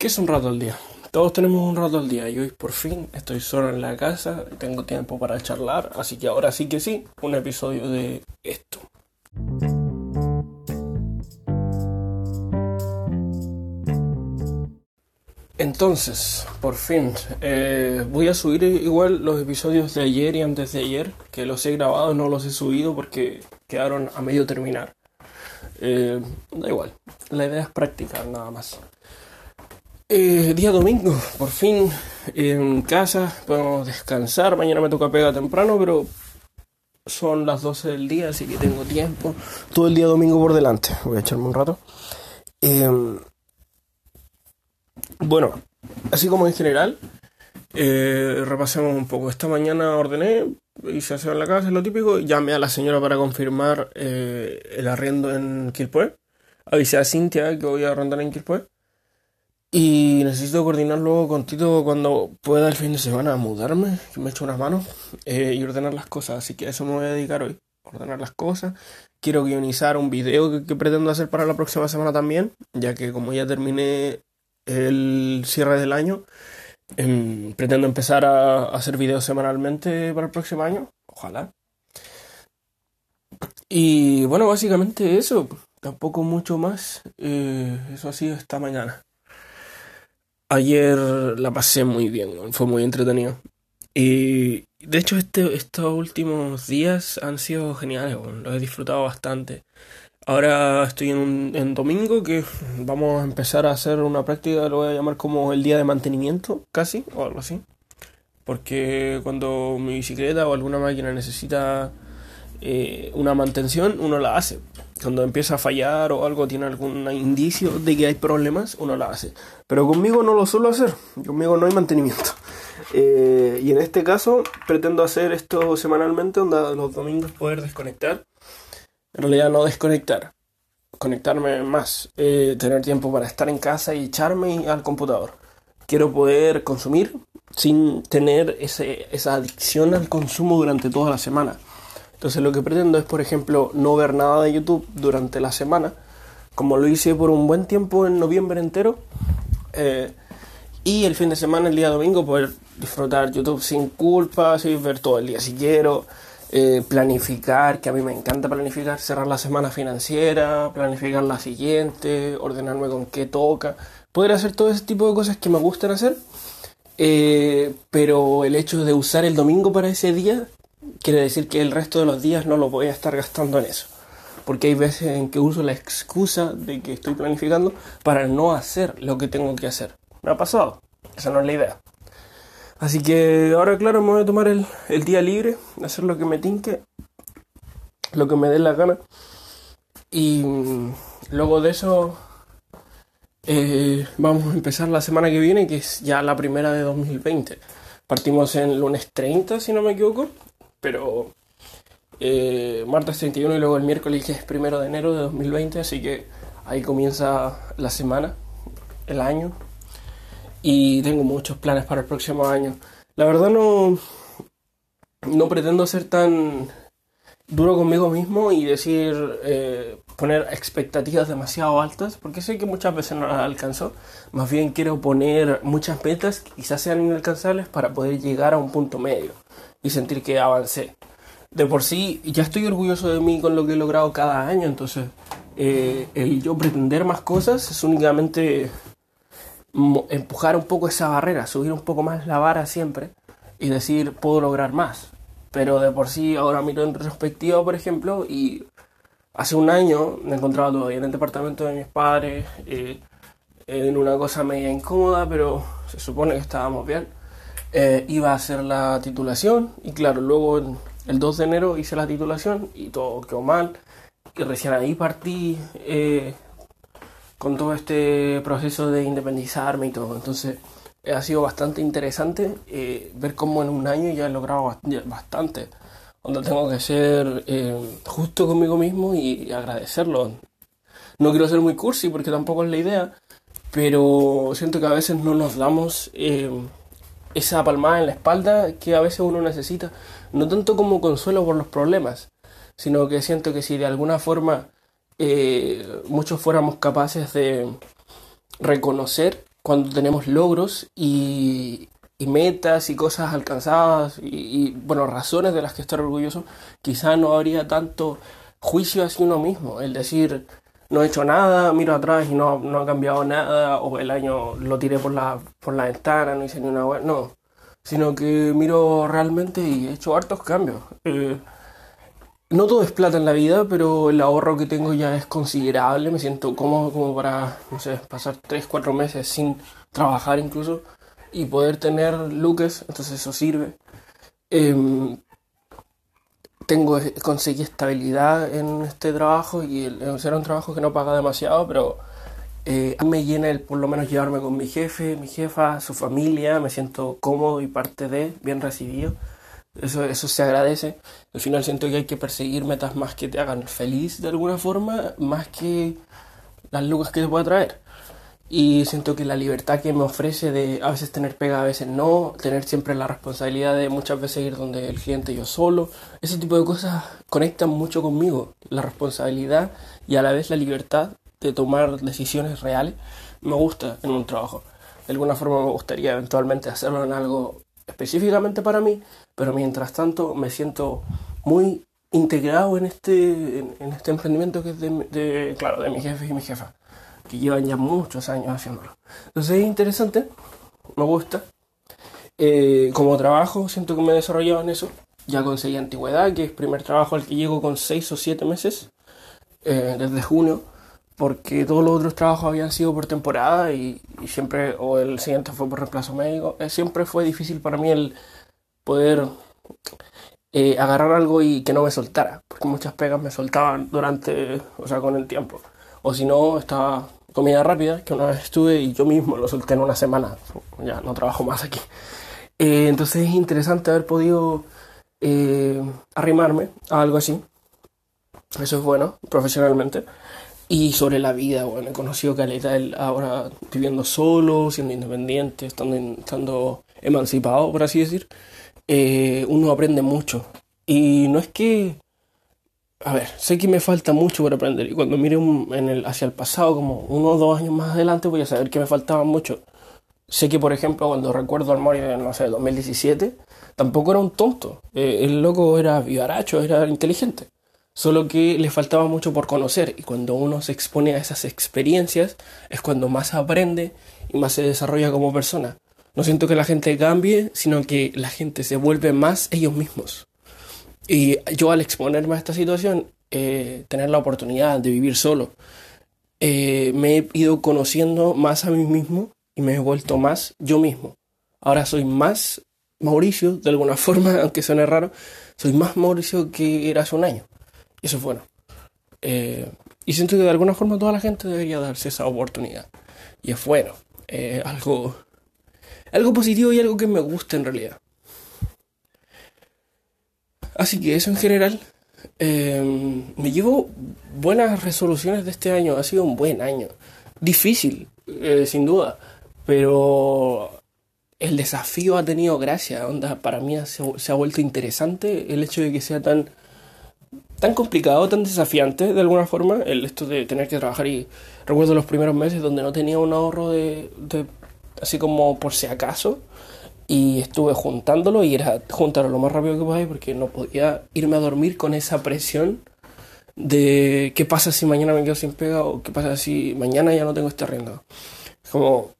¿Qué es un rato al día? Todos tenemos un rato al día y hoy por fin estoy solo en la casa y tengo tiempo para charlar, así que ahora sí que sí, un episodio de esto. Entonces, por fin, eh, voy a subir igual los episodios de ayer y antes de ayer, que los he grabado, no los he subido porque quedaron a medio terminar. Eh, da igual, la idea es practicar nada más. Eh, día domingo, por fin en casa, podemos descansar. Mañana me toca pegar temprano, pero son las 12 del día, así que tengo tiempo. Todo el día domingo por delante. Voy a echarme un rato. Em, bueno, así como en general, eh, repasemos un poco. Esta mañana ordené, hice aseo en la casa, lo típico. Llamé a la señora para confirmar eh, el arriendo en Quilpue. Avisé a Cintia que voy a arrendar en Quilpue. Y necesito coordinarlo con Tito cuando pueda el fin de semana mudarme, que me echo unas manos eh, y ordenar las cosas. Así que a eso me voy a dedicar hoy. Ordenar las cosas. Quiero guionizar un video que, pretendo hacer para la próxima semana también, ya que como ya terminé el cierre del año, em, pretendo empezar a, hacer videos semanalmente para el próximo año. Ojalá. Y bueno, básicamente eso. Tampoco mucho más. Eh, eso ha sido esta mañana. Ayer la pasé muy bien, fue muy entretenido. Y de hecho este, estos últimos días han sido geniales, los he disfrutado bastante. Ahora estoy en, en domingo que vamos a empezar a hacer una práctica, lo voy a llamar como el día de mantenimiento, casi, o algo así. Porque cuando mi bicicleta o alguna máquina necesita eh, una mantención, uno la hace. Cuando empieza a fallar o algo tiene algún indicio de que hay problemas, uno la hace. Pero conmigo no lo suelo hacer, conmigo no hay mantenimiento. Eh, y en este caso pretendo hacer esto semanalmente, donde los domingos poder desconectar. En realidad no desconectar, conectarme más, eh, tener tiempo para estar en casa y echarme al computador. Quiero poder consumir sin tener ese, esa adicción al consumo durante toda la semana. Entonces lo que pretendo es, por ejemplo, no ver nada de YouTube durante la semana, como lo hice por un buen tiempo en noviembre entero. Eh, y el fin de semana, el día domingo, poder disfrutar YouTube sin culpa, sin ver todo el día si quiero. Eh, planificar, que a mí me encanta planificar, cerrar la semana financiera, planificar la siguiente, ordenarme con qué toca, poder hacer todo ese tipo de cosas que me gustan hacer, eh, pero el hecho de usar el domingo para ese día quiere decir que el resto de los días no lo voy a estar gastando en eso. Porque hay veces en que uso la excusa de que estoy planificando para no hacer lo que tengo que hacer. Me ha pasado. Esa no es la idea. Así que ahora, claro, me voy a tomar el, día libre, hacer lo que me tinque, lo que me dé la gana. Y mm, luego de eso, eh, vamos a empezar la semana que viene, que es ya la primera de 2020. Partimos en lunes 30, si no me equivoco, pero eh, martes 31 y luego el miércoles que es primero de enero de 2020, así que ahí comienza la semana, el año, y tengo muchos planes para el próximo año. La verdad no, no pretendo ser tan duro conmigo mismo y decir, eh, poner expectativas demasiado altas, porque sé que muchas veces no las alcanzo. Más bien quiero poner muchas metas que quizás sean inalcanzables para poder llegar a un punto medio y sentir que avancé. De por sí, ya estoy orgulloso de mí con lo que he logrado cada año, entonces eh, el yo pretender más cosas es únicamente empujar un poco esa barrera, subir un poco más la vara siempre y decir puedo lograr más. Pero de por sí ahora miro en retrospectiva, por ejemplo, y hace un año me encontraba todavía en el departamento de mis padres, eh, en una cosa media incómoda, pero se supone que estábamos bien. Eh, iba a hacer la titulación y claro, luego el 2 de enero hice la titulación y todo quedó mal y recién ahí partí eh, con todo este proceso de independizarme y todo. Entonces ha sido bastante interesante eh, ver cómo en un año ya he logrado bastante. Donde tengo que ser justo conmigo mismo y agradecerlo. No quiero ser muy cursi porque tampoco es la idea, pero siento que a veces no nos damos esa palmada en la espalda que a veces uno necesita, no tanto como consuelo por los problemas, sino que siento que si de alguna forma eh, muchos fuéramos capaces de reconocer cuando tenemos logros y, y metas y cosas alcanzadas y, bueno, razones de las que estar orgulloso, quizá no habría tanto juicio hacia uno mismo. El decir, no he hecho nada, miro atrás y no, no ha cambiado nada, o el año lo tiré por la, por la ventana, no hice ni una web, no. Sino que miro realmente y he hecho hartos cambios. Eh, no todo es plata en la vida, pero el ahorro que tengo ya es considerable. Me siento cómodo como para, no sé, pasar 3, 4 meses sin trabajar incluso y poder tener looks, entonces eso sirve. Em, tengo, conseguí estabilidad en este trabajo y era un trabajo que no paga demasiado, pero eh, me llena el por lo menos llevarme con mi jefe, mi jefa, su familia, me siento cómodo y parte de, bien recibido. Eso, eso se agradece. Al final siento que hay que perseguir metas más que te hagan feliz de alguna forma, más que las lucas que te pueda traer y siento que la libertad que me ofrece de a veces tener pega, a veces no, tener siempre la responsabilidad de muchas veces ir donde el cliente yo solo, ese tipo de cosas conectan mucho conmigo, la responsabilidad y a la vez la libertad de tomar decisiones reales me gusta en un trabajo. De alguna forma me gustaría eventualmente hacerlo en algo específicamente para mí, pero mientras tanto me siento muy integrado en este, en, este emprendimiento que es de, claro, de mi jefe y mi jefa que llevan ya muchos años haciéndolo. Entonces es interesante, me gusta. Eh, como trabajo, siento que me he desarrollado en eso. Ya conseguí antigüedad, que es el primer trabajo al que llego con 6 o 7 meses, eh, desde junio, porque todos los otros trabajos habían sido por temporada y, siempre, o el siguiente fue por reemplazo médico. Eh, siempre fue difícil para mí el poder agarrar algo y que no me soltara, porque muchas pegas me soltaban durante, o sea, con el tiempo. O si no, estaba comida rápida, que una vez estuve y yo mismo lo solté en una semana. Ya no trabajo más aquí. Eh, entonces es interesante haber podido eh, arrimarme a algo así. Eso es bueno, profesionalmente. Y sobre la vida, bueno, he conocido Caleta él ahora viviendo solo, siendo independiente, estando, estando emancipado, por así decir. Eh, uno aprende mucho. Y no es que a ver, sé que me falta mucho por aprender y cuando mire en el, hacia el pasado, como uno o dos años más adelante, voy a saber que me faltaba mucho. Sé que, por ejemplo, cuando recuerdo al Mori de, no sé, 2017, tampoco era un tonto. Eh, el loco era vivaracho, era inteligente. Solo que le faltaba mucho por conocer y cuando uno se expone a esas experiencias es cuando más aprende y más se desarrolla como persona. No siento que la gente cambie, sino que la gente se vuelve más ellos mismos. Y yo al exponerme a esta situación, eh, tener la oportunidad de vivir solo, eh, me he ido conociendo más a mí mismo y me he vuelto más yo mismo. Ahora soy más Mauricio, de alguna forma, aunque suene raro, soy más Mauricio que era hace un año. Y eso es bueno. Eh, y siento que de alguna forma toda la gente debería darse esa oportunidad. Y es bueno. algo, algo positivo y algo que me gusta en realidad. Así que eso en general. Em, me llevo buenas resoluciones de este año. Ha sido un buen año. Difícil, eh, sin duda. Pero el desafío ha tenido gracia. Onda, para mí se, ha vuelto interesante el hecho de que sea tan, tan complicado, tan desafiante de alguna forma. El esto de tener que trabajar. Y recuerdo los primeros meses donde no tenía un ahorro de así como por si acaso y estuve juntándolo y era juntarlo lo más rápido que podía porque no podía irme a dormir con esa presión de qué pasa si mañana me quedo sin pega o qué pasa si mañana ya no tengo este arrendado. Como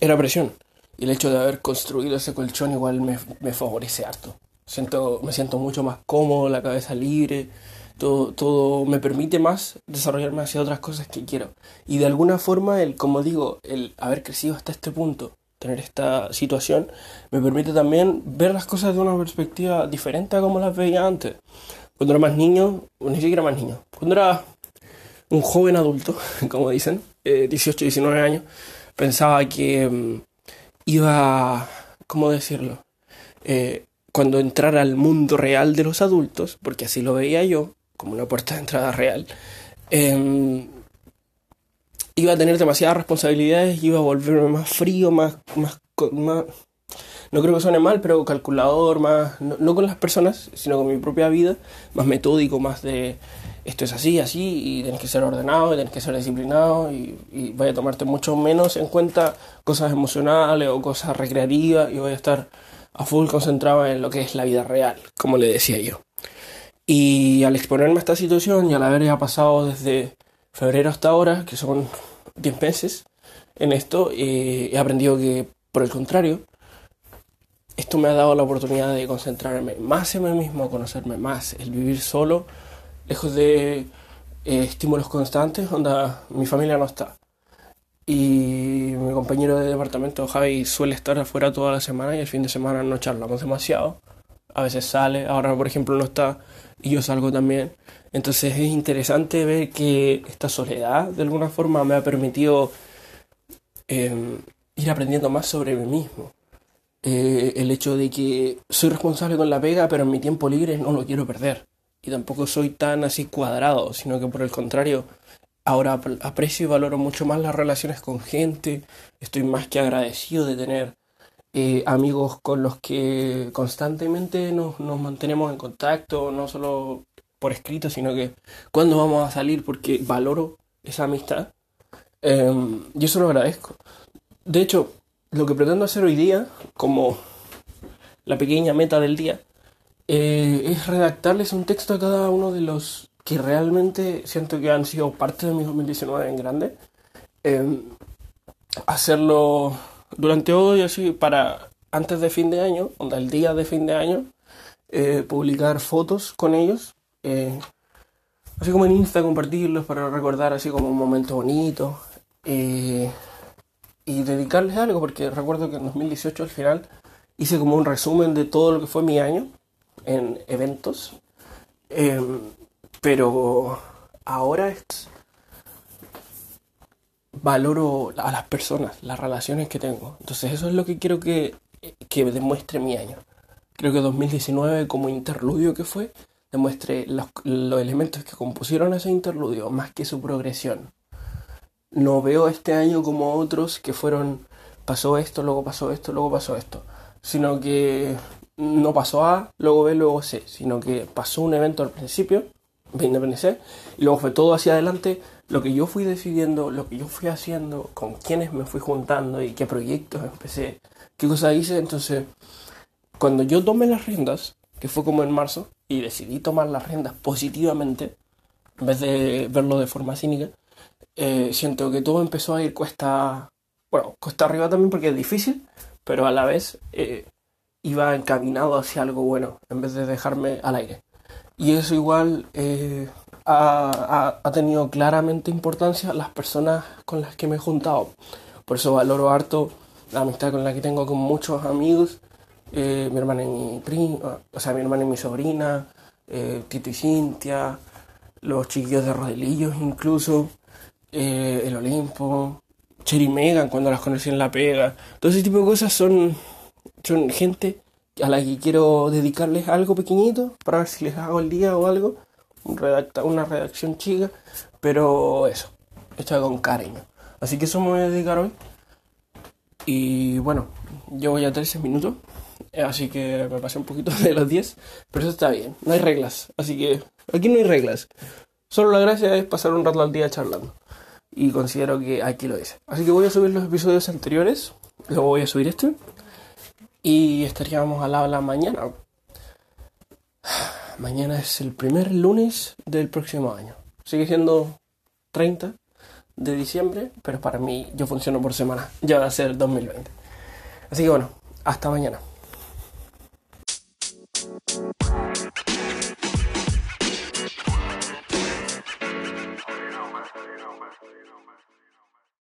era presión y el hecho de haber construido ese colchón igual me, me favorece harto. Siento, me siento mucho más cómodo, la cabeza libre, todo, todo me permite más desarrollarme hacia otras cosas que quiero. Y de alguna forma, el, como digo, el haber crecido hasta este punto tener esta situación, me permite también ver las cosas de una perspectiva diferente a como las veía antes. Cuando era más niño, o ni siquiera más niño, cuando era un joven adulto, como dicen, 18, eh, 19 años, pensaba que mm, iba, ¿cómo decirlo? Eh, cuando entrara al mundo real de los adultos, porque así lo veía yo, como una puerta de entrada real, eh, iba a tener demasiadas responsabilidades, iba a volverme más frío, más, más, no creo que suene mal, pero calculador, más, no, con las personas, sino con mi propia vida, más metódico, más de esto es así, así, y tienes que ser ordenado, y tienes que ser disciplinado, y, y voy a tomarte mucho menos en cuenta cosas emocionales o cosas recreativas, y voy a estar a full concentrado en lo que es la vida real, como le decía yo. Y al exponerme a esta situación y al haber ya pasado desde febrero hasta ahora, que son 10 meses en esto, eh, he aprendido que, por el contrario, esto me ha dado la oportunidad de concentrarme más en mí mismo, conocerme más, el vivir solo, lejos de eh, estímulos constantes, donde mi familia no está. Y mi compañero de departamento, Javi, suele estar afuera toda la semana y el fin de semana no charlamos demasiado. A veces sale, ahora por ejemplo no está y yo salgo también. Entonces es interesante ver que esta soledad de alguna forma me ha permitido eh, ir aprendiendo más sobre mí mismo. Eh, el hecho de que soy responsable con la pega, pero en mi tiempo libre no lo quiero perder. Y tampoco soy tan así cuadrado, sino que por el contrario, ahora aprecio y valoro mucho más las relaciones con gente. Estoy más que agradecido de tener eh, amigos con los que constantemente nos, nos mantenemos en contacto, no solo por escrito, sino que cuando vamos a salir, porque valoro esa amistad. Eh, y eso lo agradezco. De hecho, lo que pretendo hacer hoy día, como la pequeña meta del día, eh, es redactarles un texto a cada uno de los que realmente siento que han sido parte de mi 2019 en grande. Eh, hacerlo durante hoy, así, para antes de fin de año, o el día de fin de año, eh, publicar fotos con ellos. Eh, así como en Insta, compartirlos para recordar así como un momento bonito. Eh, y dedicarles algo, porque recuerdo que en 2018 al final hice como un resumen de todo lo que fue mi año en eventos. Em, pero ahora es, valoro a las personas, las relaciones que tengo. Entonces eso es lo que quiero que, que demuestre mi año. Creo que 2019 como interludio que fue, demuestre los, los elementos que compusieron ese interludio, más que su progresión no veo este año como otros que fueron pasó esto, luego pasó esto, luego pasó esto, sino que no pasó A, luego B, luego C, sino que pasó un evento al principio, me y luego fue todo hacia adelante, lo que yo fui decidiendo, lo que yo fui haciendo, con quiénes me fui juntando y qué proyectos empecé, qué cosas hice, entonces cuando yo tomé las riendas, que fue como en marzo, y decidí tomar las riendas positivamente, en vez de verlo de forma cínica, eh, siento que todo empezó a ir cuesta, bueno, cuesta arriba también porque es difícil, pero a la vez eh, iba encaminado hacia algo bueno en vez de dejarme al aire. Y eso igual eh, ha, ha, tenido claramente importancia las personas con las que me he juntado. Por eso valoro harto la amistad con la que tengo con muchos amigos. mi hermana y mi prima, o sea, mi hermana y mi sobrina, Tito y Cintia, los chiquillos de Rodelillos incluso eh, el Olimpo, Cherry Megan cuando las conocí en La Pega. Todo ese tipo de cosas son, son gente a la que quiero dedicarles algo pequeñito para ver si les hago el día o algo. Redacta, una redacción chica, pero eso, hecha con cariño. Así que eso me voy a dedicar hoy. Y bueno, yo voy a 13 minutos, así que me pasé un poquito de los 10, pero eso está bien, no hay reglas, así que aquí no hay reglas. Solo la gracia es pasar un rato al día charlando y considero que aquí lo hice. Así que voy a subir los episodios anteriores, luego voy a subir este y estaríamos al habla mañana. Mañana es el primer lunes del próximo año. Sigue siendo 30 de diciembre, pero para mí yo funciono por semana. Ya va a ser 2020. Así que bueno, hasta mañana.